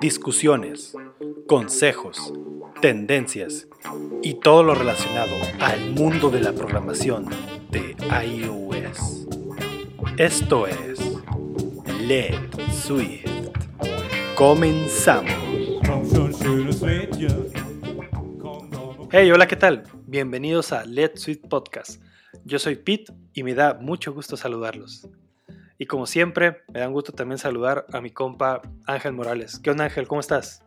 Discusiones, consejos, tendencias y todo lo relacionado al mundo de la programación de iOS. Esto es Let Swift. Comenzamos. Hey, hola, ¿qué tal? Bienvenidos a Let Swift Podcast. Yo soy Pete y me da mucho gusto saludarlos. Y como siempre, me da un gusto también saludar a mi compa Ángel Morales. ¿Qué onda Ángel? ¿Cómo estás?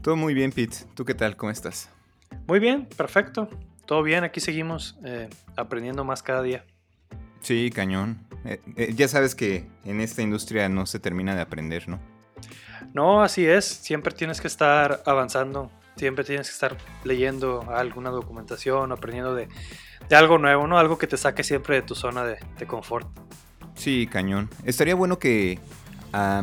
Todo muy bien, Pete. ¿Tú qué tal? ¿Cómo estás? Muy bien, perfecto. Todo bien, aquí seguimos eh, aprendiendo más cada día. Sí, cañón. Eh, eh, ya sabes que en esta industria no se termina de aprender, ¿no? No, así es. Siempre tienes que estar avanzando. Siempre tienes que estar leyendo alguna documentación, aprendiendo de, algo nuevo, ¿no? Algo que te saque siempre de tu zona de, confort. Sí, cañón. Estaría bueno que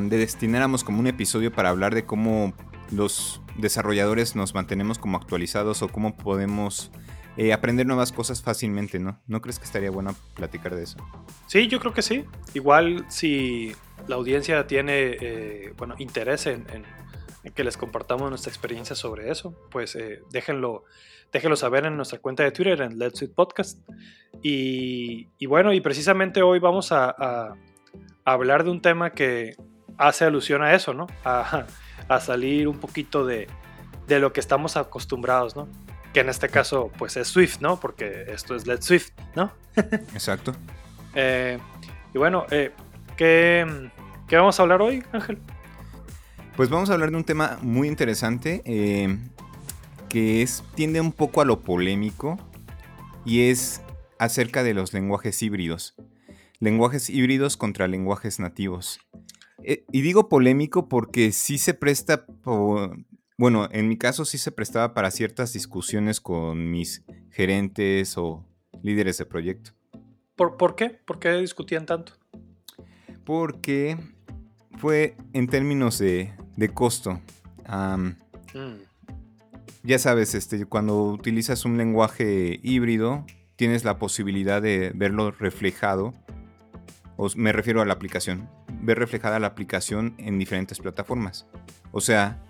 destináramos como un episodio para hablar de cómo los desarrolladores nos mantenemos como actualizados o cómo podemos eh, aprender nuevas cosas fácilmente, ¿no? ¿No crees que estaría bueno platicar de eso? Sí, yo creo que sí. Igual si la audiencia tiene, eh, bueno, interés en, que les compartamos nuestra experiencia sobre eso, pues eh, déjenlo, déjenlo saber en nuestra cuenta de Twitter, en Let's It Podcast. Y, bueno, y precisamente hoy vamos a, hablar de un tema que hace alusión a eso, ¿no? A, salir un poquito de, de, lo que estamos acostumbrados, ¿no? Que en este caso, pues es Swift, ¿no? Porque esto es Let's Swift, ¿no? Exacto. Eh, y bueno, eh, ¿qué, ¿qué vamos a hablar hoy, Ángel? Pues vamos a hablar de un tema muy interesante eh, que es, tiende un poco a lo polémico y es acerca de los lenguajes híbridos. Lenguajes híbridos contra lenguajes nativos. Eh, y digo polémico porque sí se presta, bueno, en mi caso sí se prestaba para ciertas discusiones con mis gerentes o líderes de proyecto. ¿Por, ¿por qué? ¿Por qué discutían tanto? Porque fue en términos de, costo. Mm. Ya sabes, este, cuando utilizas un lenguaje híbrido, tienes la posibilidad de verlo reflejado, o me refiero a la aplicación, ver reflejada la aplicación en diferentes plataformas. O sea,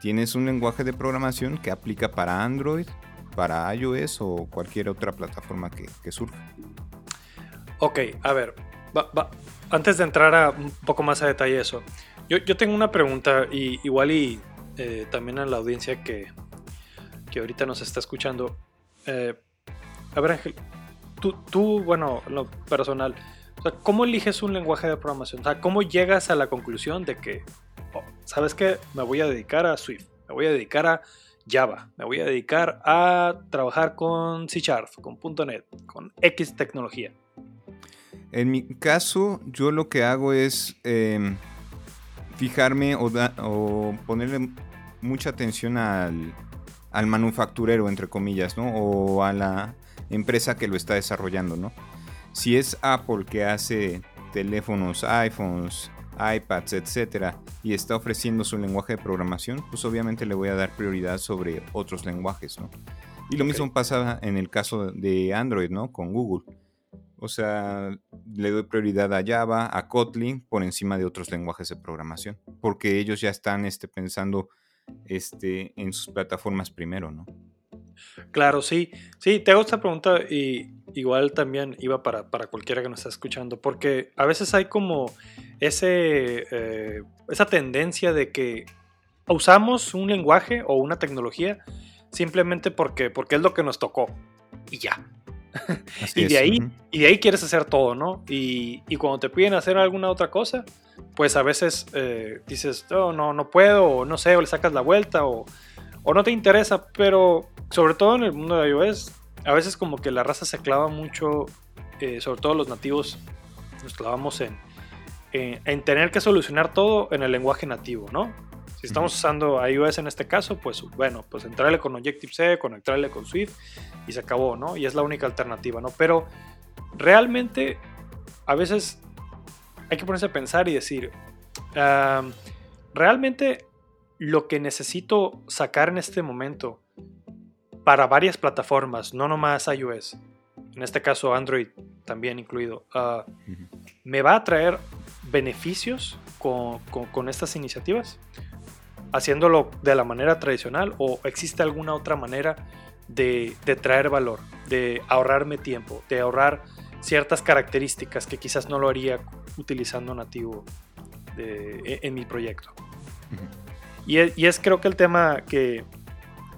tienes un lenguaje de programación que aplica para Android, para iOS o cualquier otra plataforma que, surja. Ok, a ver, antes de entrar a un poco más a detalle eso, yo, tengo una pregunta y igual y eh, también a la audiencia que, que ahorita nos está escuchando. Eh, a ver Ángel, tú, tú, bueno, lo personal, ¿cómo eliges un lenguaje de programación? O sea, ¿cómo llegas a la conclusión de que, oh, ¿sabes qué? Me voy a dedicar a Swift, me voy a dedicar a Java, me voy a dedicar a trabajar con C Sharp, con .NET, con X tecnología. En mi caso, yo lo que hago es em, fijarme o, ponerle mucha atención al, manufacturero, entre comillas, ¿no? O a la empresa que lo está desarrollando, ¿no? Si es Apple que hace teléfonos, iPhones, iPads, etcétera, y está ofreciendo su lenguaje de programación, pues obviamente le voy a dar prioridad sobre otros lenguajes, ¿no? Y lo mismo pasa en el caso de Android, ¿no? Con Google. O sea, le doy prioridad a Java, a Kotlin, por encima de otros lenguajes de programación, porque ellos ya están este, pensando este, en sus plataformas primero, ¿no? Claro, sí. Sí, te hago esta pregunta y igual también iba para, cualquiera que nos está escuchando, porque a veces hay como ese, eh, esa tendencia de que usamos un lenguaje o una tecnología simplemente porque, porque es lo que nos tocó y ya y, de ahí, y de ahí quieres hacer todo, ¿no? Y, cuando te piden hacer alguna otra cosa, pues a veces eh, dices, oh, no, no puedo, o no sé, o le sacas la vuelta, o, no te interesa, pero sobre todo en el mundo de iOS, a veces como que la raza se clava mucho, eh, sobre todo los nativos, nos clavamos en, en tener que solucionar todo en el lenguaje nativo, ¿no? Si estamos usando iOS en este caso, pues bueno, pues entrarle con Objective-C, conectarle con Swift y se acabó, ¿no? Y es la única alternativa, ¿no? Pero realmente a veces hay que ponerse a pensar y decir, realmente lo que necesito sacar en este momento para varias plataformas, no nomás iOS, en este caso Android también incluido, ah, me va a traer beneficios con, estas iniciativas? ¿Haciéndolo de la manera tradicional o existe alguna otra manera de, traer valor, de ahorrarme tiempo, de ahorrar ciertas características que quizás no lo haría utilizando nativo e, en, mi proyecto? y, es, creo que el tema que,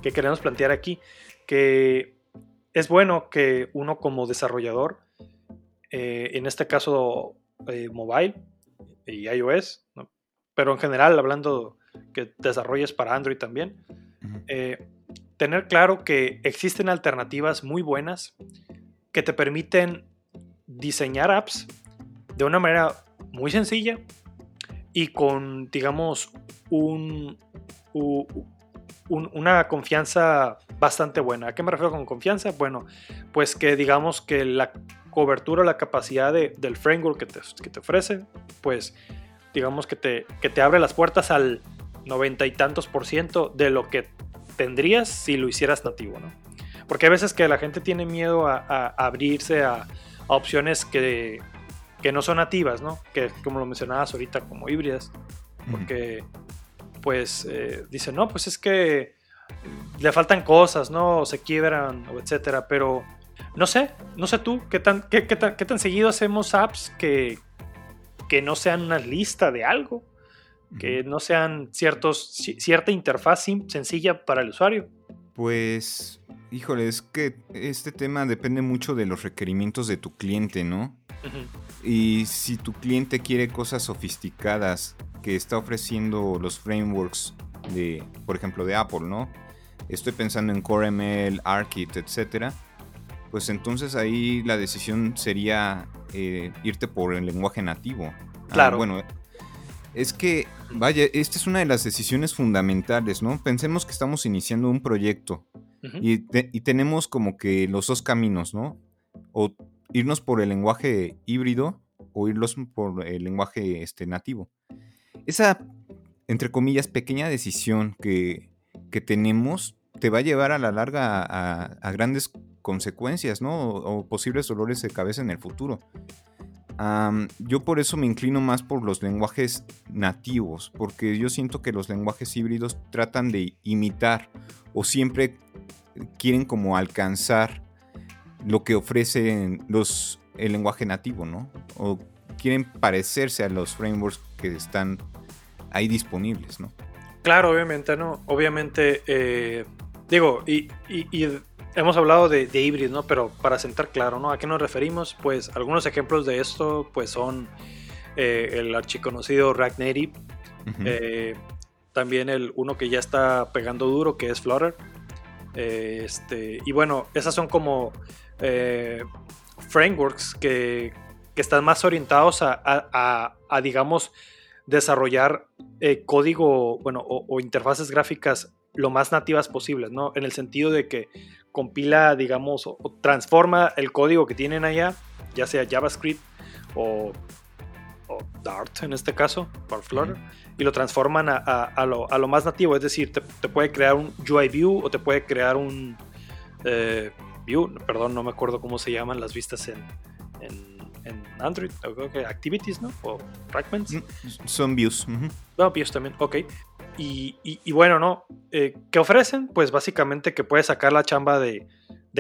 que queremos plantear aquí, que es bueno que uno como desarrollador, eh, en este caso eh, mobile y iOS, pero en general hablando que desarrolles para Android también, eh, tener claro que existen alternativas muy buenas que te permiten diseñar apps de una manera muy sencilla y con, digamos, un, una confianza bastante buena. ¿A qué me refiero con confianza? Bueno, pues que digamos que la cobertura, la capacidad del framework que te, que te, ofrece, pues digamos que te, que te abre las puertas al noventa y tantos por ciento de lo que tendrías si lo hicieras nativo, ¿no? Porque hay veces que la gente tiene miedo a, abrirse a, opciones que, que, no son nativas, ¿no? Que como lo mencionabas ahorita, como híbridas. Porque, pues, eh, dicen, no, pues es que le faltan cosas, ¿no? se quiebran, o etcétera. Pero no sé, no sé tú, ¿qué tan, qué, tan, qué tan seguido hacemos apps que, que no sean una lista de algo? Que no sean ciertos, cierta interfaz sencilla para el usuario. Pues, híjole, es que este tema depende mucho de los requerimientos de tu cliente, ¿no? Y si tu cliente quiere cosas sofisticadas que está ofreciendo los frameworks de, por ejemplo, de Apple, ¿no? Estoy pensando en CoreML, ARKit, etcétera. Pues entonces ahí la decisión sería eh, irte por el lenguaje nativo. Ah, claro. bueno, es que, vaya, esta es una de las decisiones fundamentales, ¿no? Pensemos que estamos iniciando un proyecto y, tenemos como que los dos caminos, ¿no? O irnos por el lenguaje híbrido o irnos por el lenguaje este, nativo. Esa entre comillas, pequeña decisión que, tenemos te va a llevar a la larga a, grandes consecuencias, ¿no? O, posibles dolores de cabeza en el futuro. Yo por eso me inclino más por los lenguajes nativos, porque yo siento que los lenguajes híbridos tratan de imitar o siempre quieren como alcanzar lo que ofrece los, el lenguaje nativo, ¿no? O quieren parecerse a los frameworks que están ahí disponibles, ¿no? Claro, obviamente, ¿no? Obviamente, eh, digo, y, hemos hablado de, de ¿no? Pero para sentar claro, ¿no? ¿A qué nos referimos? Pues algunos ejemplos de esto, pues son eh, el archiconocido React Native, eh, también el uno que ya está pegando duro, que es Flutter. este, y bueno, esas son como frameworks que, que, están más orientados a, a digamos, desarrollar eh, código, bueno, o, interfaces gráficas lo más nativas posibles, ¿no? En el sentido de que compila, digamos, o, transforma el código que tienen allá, ya sea JavaScript o, Dart en este caso, por Flutter, y lo transforman a, lo, más nativo, es decir, te, puede crear un UI view o te puede crear un eh, view, perdón, no me acuerdo cómo se llaman las vistas en en Android, creo que Activities, ¿no? O Fragments. Mm, son views. No, views también, ok. Y, bueno, ¿no? Eh, ¿Qué ofrecen? Pues básicamente que puedes sacar la chamba de,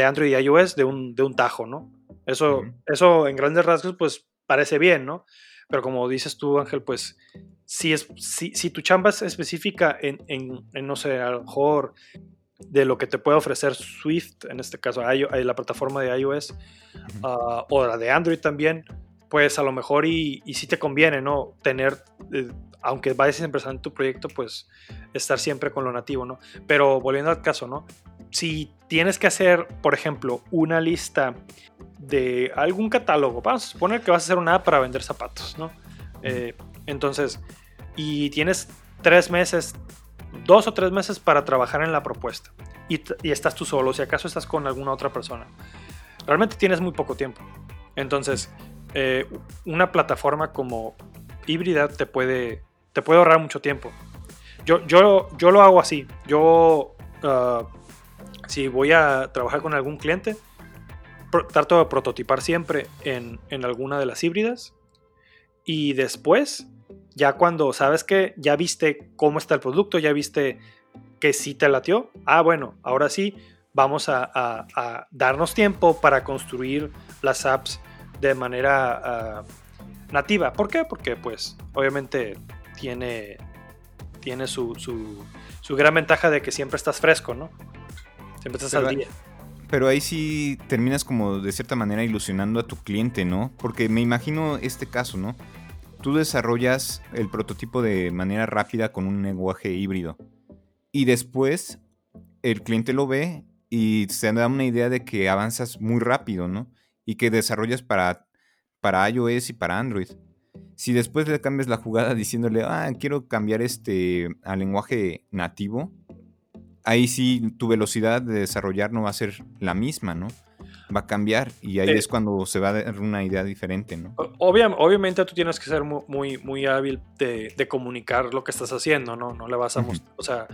Android y iOS de un, de un tajo, ¿no? Eso, eso en grandes rasgos, pues parece bien, ¿no? Pero como dices tú, Ángel, pues si, es, si, si tu chamba es específica en, en, no sé, a lo mejor de lo que te puede ofrecer Swift, en este caso la plataforma de iOS, ah, o la de Android también, pues a lo mejor y, y sí te conviene, ¿no? Tener, eh, aunque vayas empezando en tu proyecto, pues estar siempre con lo nativo, ¿no? Pero volviendo al caso, ¿no? Si tienes que hacer, por ejemplo, una lista de algún catálogo, vamos a suponer que vas a hacer una app para vender zapatos, ¿no? Eh, entonces, y tienes tres meses dos o tres meses para trabajar en la propuesta y, estás tú solo, si acaso estás con alguna otra persona. Realmente tienes muy poco tiempo. Entonces, eh, una plataforma como híbrida te puede, te puede ahorrar mucho tiempo. Yo, yo, yo lo hago así. Yo, ah, si voy a trabajar con algún cliente, trato de prototipar siempre en, en alguna de las híbridas y después, ya cuando sabes que ya viste cómo está el producto, ya viste que sí te latió, ah, bueno, ahora sí, vamos a, darnos tiempo para construir las apps de manera ah, nativa. ¿Por qué? Porque pues obviamente tiene, tiene su, su, gran ventaja de que siempre estás fresco, ¿no? Siempre estás al día. Pero ahí sí terminas como de cierta manera ilusionando a tu cliente, ¿no? Porque me imagino este caso, ¿no? Tú desarrollas el prototipo de manera rápida con un lenguaje híbrido. Y después el cliente lo ve y se da una idea de que avanzas muy rápido, ¿no? Y que desarrollas para, para iOS y para Android. Si después le cambias la jugada diciéndole, ah, quiero cambiar este al lenguaje nativo, ahí sí tu velocidad de desarrollar no va a ser la misma, ¿no? Va a cambiar y ahí es cuando se va a dar una idea diferente, ¿no? obviamente tú tienes que ser muy, muy, hábil de, comunicar lo que estás haciendo, ¿no? No le vas a mostrar, o sea,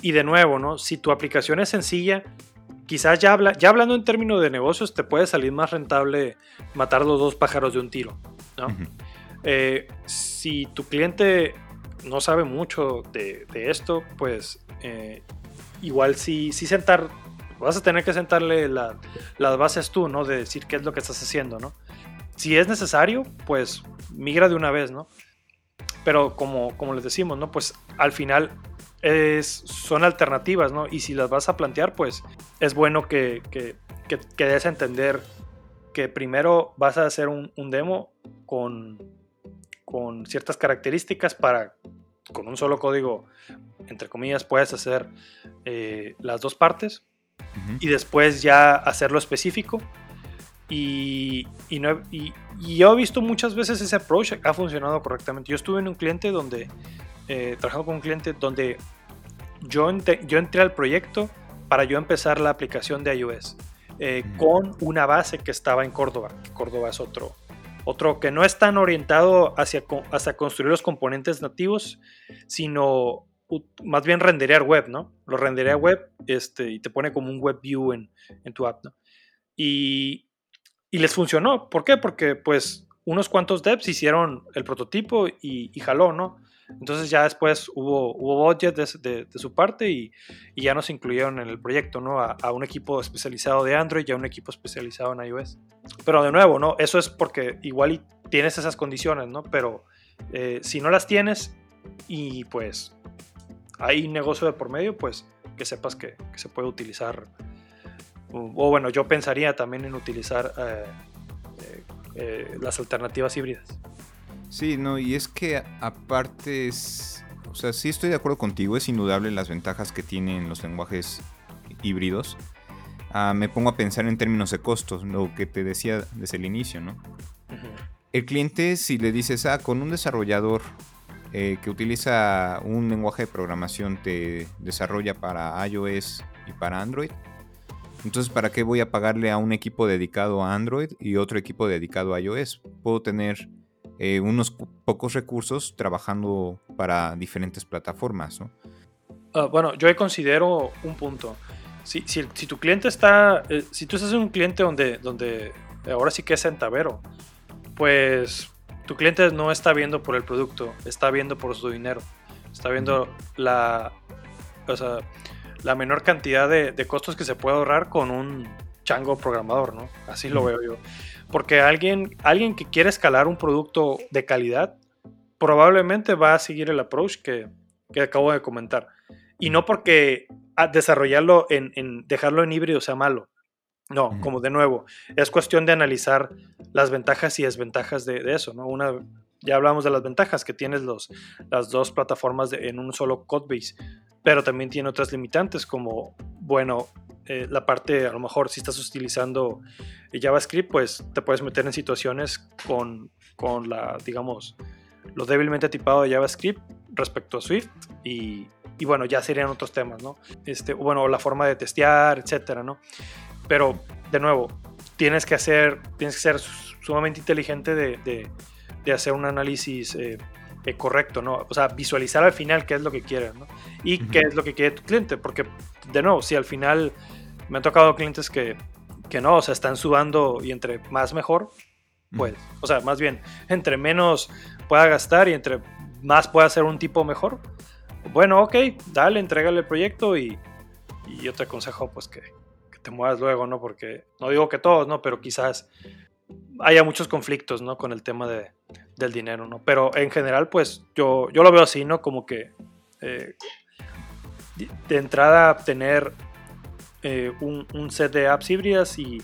y de nuevo, ¿no? Si tu aplicación es sencilla, quizás ya, habla, ya hablando en términos de negocios, te puede salir más rentable matar los dos pájaros de un tiro, ¿no? Eh, si tu cliente no sabe mucho de, esto, pues eh, igual sí, sí sentar, vas a tener que sentarle las bases tú, ¿no? De decir qué es lo que estás haciendo, ¿no? Si es necesario, pues migra de una vez, ¿no? Pero como, como les decimos, ¿no? Pues al final es, son alternativas, ¿no? Y si las vas a plantear, pues es bueno que, que, que, des a entender que primero vas a hacer un, demo con, con ciertas características para, con un solo código, entre comillas, puedes hacer eh, las dos partes y después ya hacerlo específico. Y, y, no, y, yo he visto muchas veces ese approach ha funcionado correctamente. Yo estuve en un cliente donde eh, trabajando con un cliente donde yo, yo entré al proyecto para yo empezar la aplicación de iOS eh, con una base que estaba en Córdoba. Córdoba es otro, otro que no es tan orientado hacia, hacia construir los componentes nativos, sino más bien renderear web, ¿no? Lo renderea web este, y te pone como un web view en, en tu app, ¿no? Y, y, les funcionó. ¿Por qué? Porque pues unos cuantos devs hicieron el prototipo y, y jaló, ¿no? Entonces ya después hubo, hubo budget de, su parte y, ya nos incluyeron en el proyecto, ¿no? A, un equipo especializado de Android y a un equipo especializado en iOS. Pero de nuevo, ¿no? Eso es porque igual tienes esas condiciones, ¿no? Pero eh, si no las tienes y pues hay negocio de por medio, pues que sepas que, se puede utilizar. O, bueno, yo pensaría también en utilizar eh, eh, las alternativas híbridas. Sí, no, y es que aparte es, o sea, sí estoy de acuerdo contigo, es indudable las ventajas que tienen los lenguajes híbridos. Ah, me pongo a pensar en términos de costos, lo que te decía desde el inicio, ¿no? El cliente, si le dices, ah, con un desarrollador eh, que utiliza un lenguaje de programación, te desarrolla para iOS y para Android, entonces, ¿para qué voy a pagarle a un equipo dedicado a Android y otro equipo dedicado a iOS? Puedo tener eh, unos pocos recursos trabajando para diferentes plataformas. ¿no? Ah, bueno, yo considero un punto. Si, si, tu cliente está, eh, si tú estás en un cliente donde, donde ahora sí que es centavero, pues tu cliente no está viendo por el producto, está viendo por su dinero, está viendo la, o sea, la menor cantidad de, de, costos que se puede ahorrar con un chango programador, ¿no? Así lo veo yo. Porque alguien, alguien que quiere escalar un producto de calidad, probablemente va a seguir el approach que, acabo de comentar. Y no porque desarrollarlo en, dejarlo en híbrido sea malo. No, como de nuevo, es cuestión de analizar las ventajas y desventajas de, eso, ¿no? Una, ya hablamos de las ventajas que tienes los, las dos plataformas en un solo codebase, pero también tiene otras limitantes como, bueno, eh, la parte, a lo mejor si estás utilizando JavaScript, pues te puedes meter en situaciones con, con la, digamos, lo débilmente tipado de JavaScript respecto a Swift y, y, bueno, ya serían otros temas, ¿no? Este, bueno, la forma de testear, etcétera, ¿no? Pero, de nuevo, tienes que hacer, tienes que ser sumamente inteligente de, de, de hacer un análisis eh, eh, correcto, ¿no? O sea, visualizar al final qué es lo que quieres, ¿no? Y qué es lo que quiere tu cliente, porque, de nuevo, si al final me han tocado clientes que, que no, o sea, están sudando y entre más mejor, pues, o sea, más bien, entre menos pueda gastar y entre más pueda ser un tipo mejor, bueno, ok, dale, entrégale el proyecto y, yo te aconsejo pues que, te muevas luego, ¿no? Porque no digo que todos, ¿no? Pero quizás haya muchos conflictos, ¿no? Con el tema de, del dinero, ¿no? Pero en general, pues yo, yo lo veo así, ¿no? Como que eh, de entrada tener eh, un, set de apps híbridas y,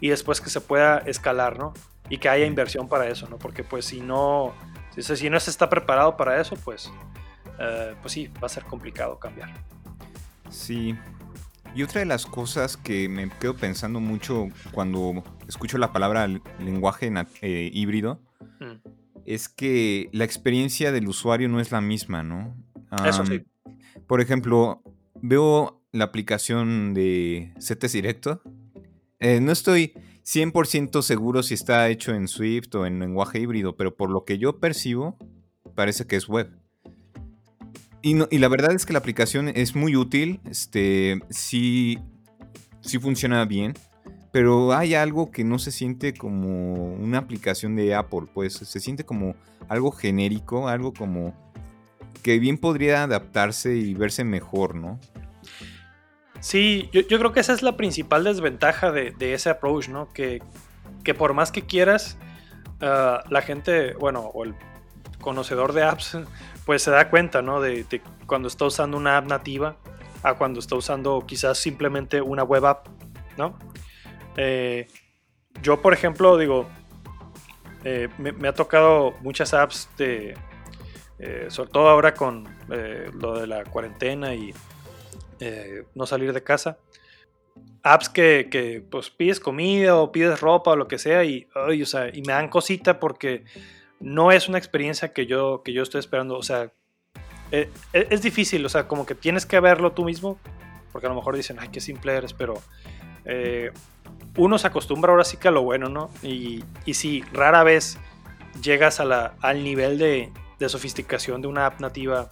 y, después que se pueda escalar, ¿no? Y que haya inversión para eso, ¿no? Porque pues si no, si, no se está preparado para eso, pues, eh, pues sí, va a ser complicado cambiar. Sí. Y otra de las cosas que me quedo pensando mucho cuando escucho la palabra lenguaje eh, híbrido mm. es que la experiencia del usuario no es la misma, ¿no? Eso sí. Por ejemplo, veo la aplicación de CETES Directo. Eh, no estoy 100% seguro si está hecho en Swift o en lenguaje híbrido, pero por lo que yo percibo, parece que es web. Y, la verdad es que la aplicación es muy útil, este, sí, sí funciona bien, pero hay algo que no se siente como una aplicación de Apple, pues se siente como algo genérico, algo como que bien podría adaptarse y verse mejor, ¿no? Sí, yo, creo que esa es la principal desventaja de, ese approach, ¿no? Que, que, por más que quieras, ah, la gente, bueno, o el conocedor de apps, pues se da cuenta, ¿no? De, cuando está usando una app nativa a cuando está usando quizás simplemente una web app, ¿no? Eh, yo, por ejemplo, digo, eh, me, ha tocado muchas apps de, eh, sobre todo ahora con lo de la cuarentena y eh, no salir de casa. Apps que, pues pides comida o pides ropa o lo que sea y, y me dan cosita porque no es una experiencia que yo, que yo estoy esperando. O sea, eh, e, es, difícil, o sea, como que tienes que verlo tú mismo porque a lo mejor dicen, ay, qué simple eres, pero eh, uno se acostumbra ahora sí que a lo bueno, ¿no? Y, y si rara vez llegas a la, al nivel de, de sofisticación de una app nativa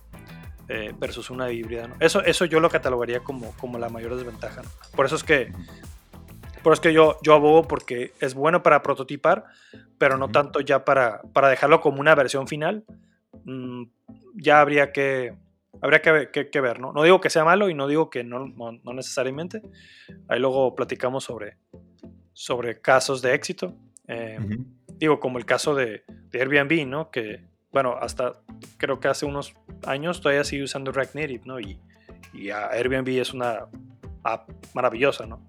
eh, versus una híbrida. Eso, eso yo lo catalogaría como, como la mayor desventaja. Por eso es que, por eso es que yo, yo abogo porque es bueno para prototipar, pero no tanto ya para, para dejarlo como una versión final. Mm, ya habría que, habría que, que, ver, ¿no? No digo que sea malo y no digo que no, no, necesariamente. Ahí luego platicamos sobre, sobre casos de éxito. Eh, digo, como el caso de, de Airbnb, ¿no? Que, bueno, hasta creo que hace unos años todavía sigue usando React Native, ¿no? Y, y Airbnb es una app maravillosa, ¿no?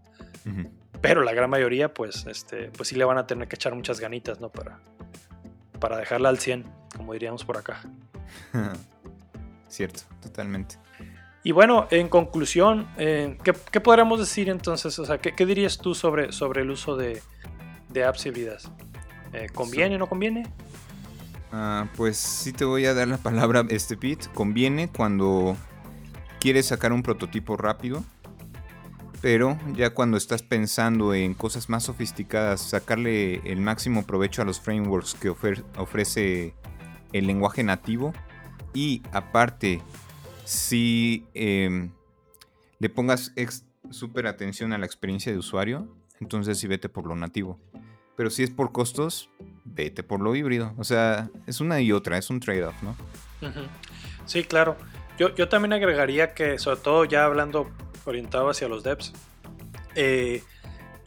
Pero la gran mayoría, pues, este, pues sí le van a tener que echar muchas ganitas, ¿no? Para, para dejarla al 100, como diríamos por acá. Cierto, totalmente. Y bueno, en conclusión, eh, ¿qué, podríamos decir entonces? O sea, ¿qué, dirías tú sobre, sobre el uso de, de apps híbridas? Eh, ¿Conviene o no conviene? Ah, pues sí te voy a dar la palabra, este Pete. Conviene cuando quieres sacar un prototipo rápido, pero ya cuando estás pensando en cosas más sofisticadas, sacarle el máximo provecho a los frameworks que ofrece el lenguaje nativo y aparte, si em, le pongas súper atención a la experiencia de usuario, entonces sí vete por lo nativo. Pero si es por costos, vete por lo híbrido. O sea, es una y otra, es un trade-off, ¿no? Sí, claro. Yo, yo, también agregaría que, sobre todo ya hablando orientado hacia los devs, eh,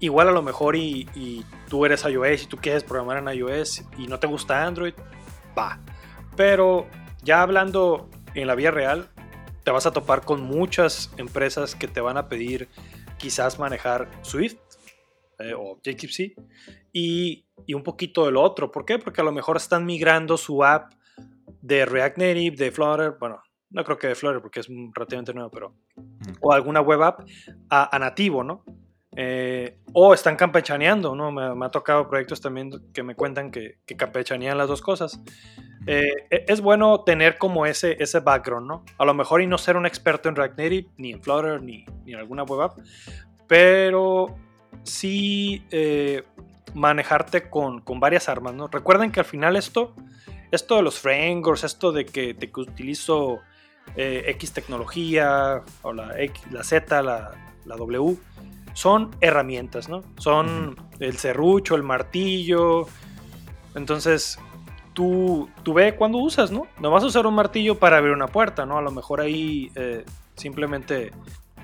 igual a lo mejor y, tú eres iOS y tú quieres programar en iOS y no te gusta Android, va. Pero ya hablando en la vida real, te vas a topar con muchas empresas que te van a pedir quizás manejar Swift eh, o JTC y, un poquito del otro. ¿Por qué? Porque a lo mejor están migrando su app de React Native, de Flutter, bueno, no creo que de Flutter porque es relativamente nuevo, pero. O alguna web app a, nativo, ¿no? Eh, o están campechaneando, ¿no? Me, ha tocado proyectos también que me cuentan que, que campechanean las dos cosas. Eh, e, es bueno tener como ese, ese background, ¿no? A lo mejor y no ser un experto en React Native, ni en Flutter, ni, ni en alguna web app, pero sí eh, manejarte con, varias armas, ¿no? Recuerden que al final esto, esto de los frameworks, esto de que, de que utilizo eh, X tecnología, o la, X, la Z, la, W, son herramientas, ¿no? Son el serrucho, el martillo, Entonces, tú, tú ve cuándo usas, ¿no? No vas a usar un martillo para abrir una puerta, ¿no? A lo mejor ahí eh, simplemente,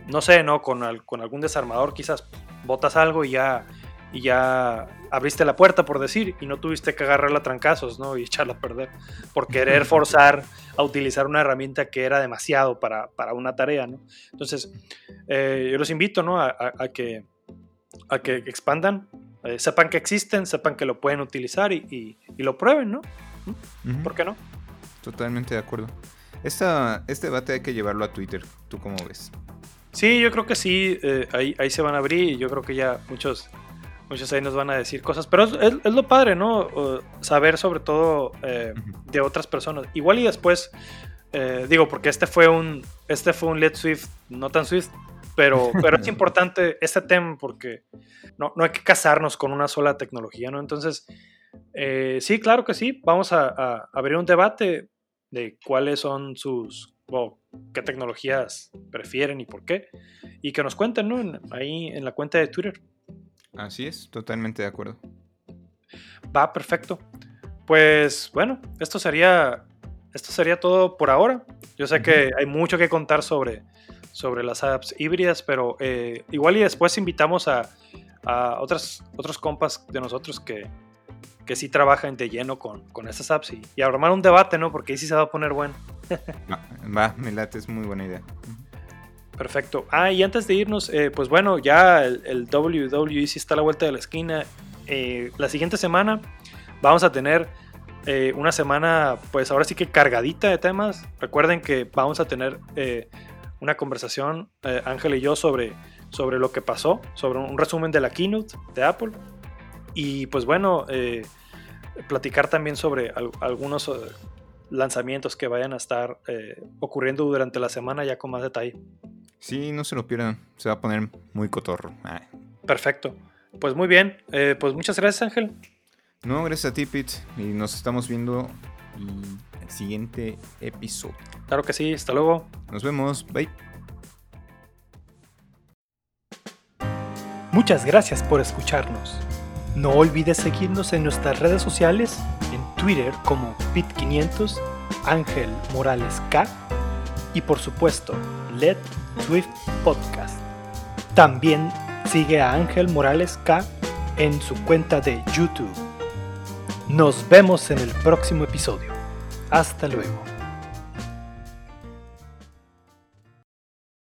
no sé, ¿no? Con, con algún desarmador quizás botas algo y ya, y ya abriste la puerta, por decir, y no tuviste que agarrarla a trancazos, ¿no? Y echarla a perder por querer forzar a utilizar una herramienta que era demasiado para, para una tarea, ¿no? Entonces, eh, yo los invito, ¿no? A, que, a que expandan, eh, sepan que existen, sepan que lo pueden utilizar y, y, lo prueben, ¿no? ¿Por qué no? Totalmente de acuerdo. Esta, este debate hay que llevarlo a Twitter. ¿Tú cómo ves? Sí, yo creo que sí. Eh, ahí, ahí se van a abrir y yo creo que ya muchos muchos ahí nos van a decir cosas, pero es, lo padre, ¿no? saber sobre todo eh, de otras personas. Igual y después, eh, digo, porque este fue un, este fue un Swift, no tan Swift, pero, pero es importante este tema porque no, no hay que casarnos con una sola tecnología, ¿no? Entonces, eh, sí, claro que sí, vamos a, abrir un debate de cuáles son sus, o qué tecnologías prefieren y por qué, y que nos cuenten, ¿no? ahí en la cuenta de Twitter. Así es, totalmente de acuerdo. Va, perfecto. Pues bueno, esto sería, esto sería todo por ahora. Yo sé que hay mucho que contar sobre, sobre las apps híbridas, pero eh, igual y después invitamos a, a otras, otros compas de nosotros que, que sí trabajan de lleno con, con estas apps y, y, armar un debate, ¿no? Porque ahí sí se va a poner bueno. va, me late, es muy buena idea. Perfecto. Ah, y antes de irnos, eh, pues bueno, ya el, el, WWE sí está a la vuelta de la esquina. Eh, la siguiente semana vamos a tener eh, una semana, pues ahora sí que cargadita de temas. Recuerden que vamos a tener una conversación, Ángel y yo, sobre, sobre lo que pasó, sobre un resumen de la keynote de Apple. Y pues bueno, platicar también sobre algunos lanzamientos que vayan a estar ocurriendo durante la semana ya con más detalle. Sí, no se lo pierdan. Se va a poner muy cotorro. Perfecto. Pues muy bien. Eh, pues muchas gracias, Ángel. No, gracias a ti, Pete. Y nos estamos viendo en el siguiente episodio. Claro que sí. Hasta luego. Nos vemos. Bye. Muchas gracias por escucharnos. No olvides seguirnos en nuestras redes sociales, Twitter como Pit500, Ángel Morales K y por supuesto, Let Swift Podcast. También sigue a Ángel Morales K en su cuenta de YouTube. Nos vemos en el próximo episodio. Hasta luego.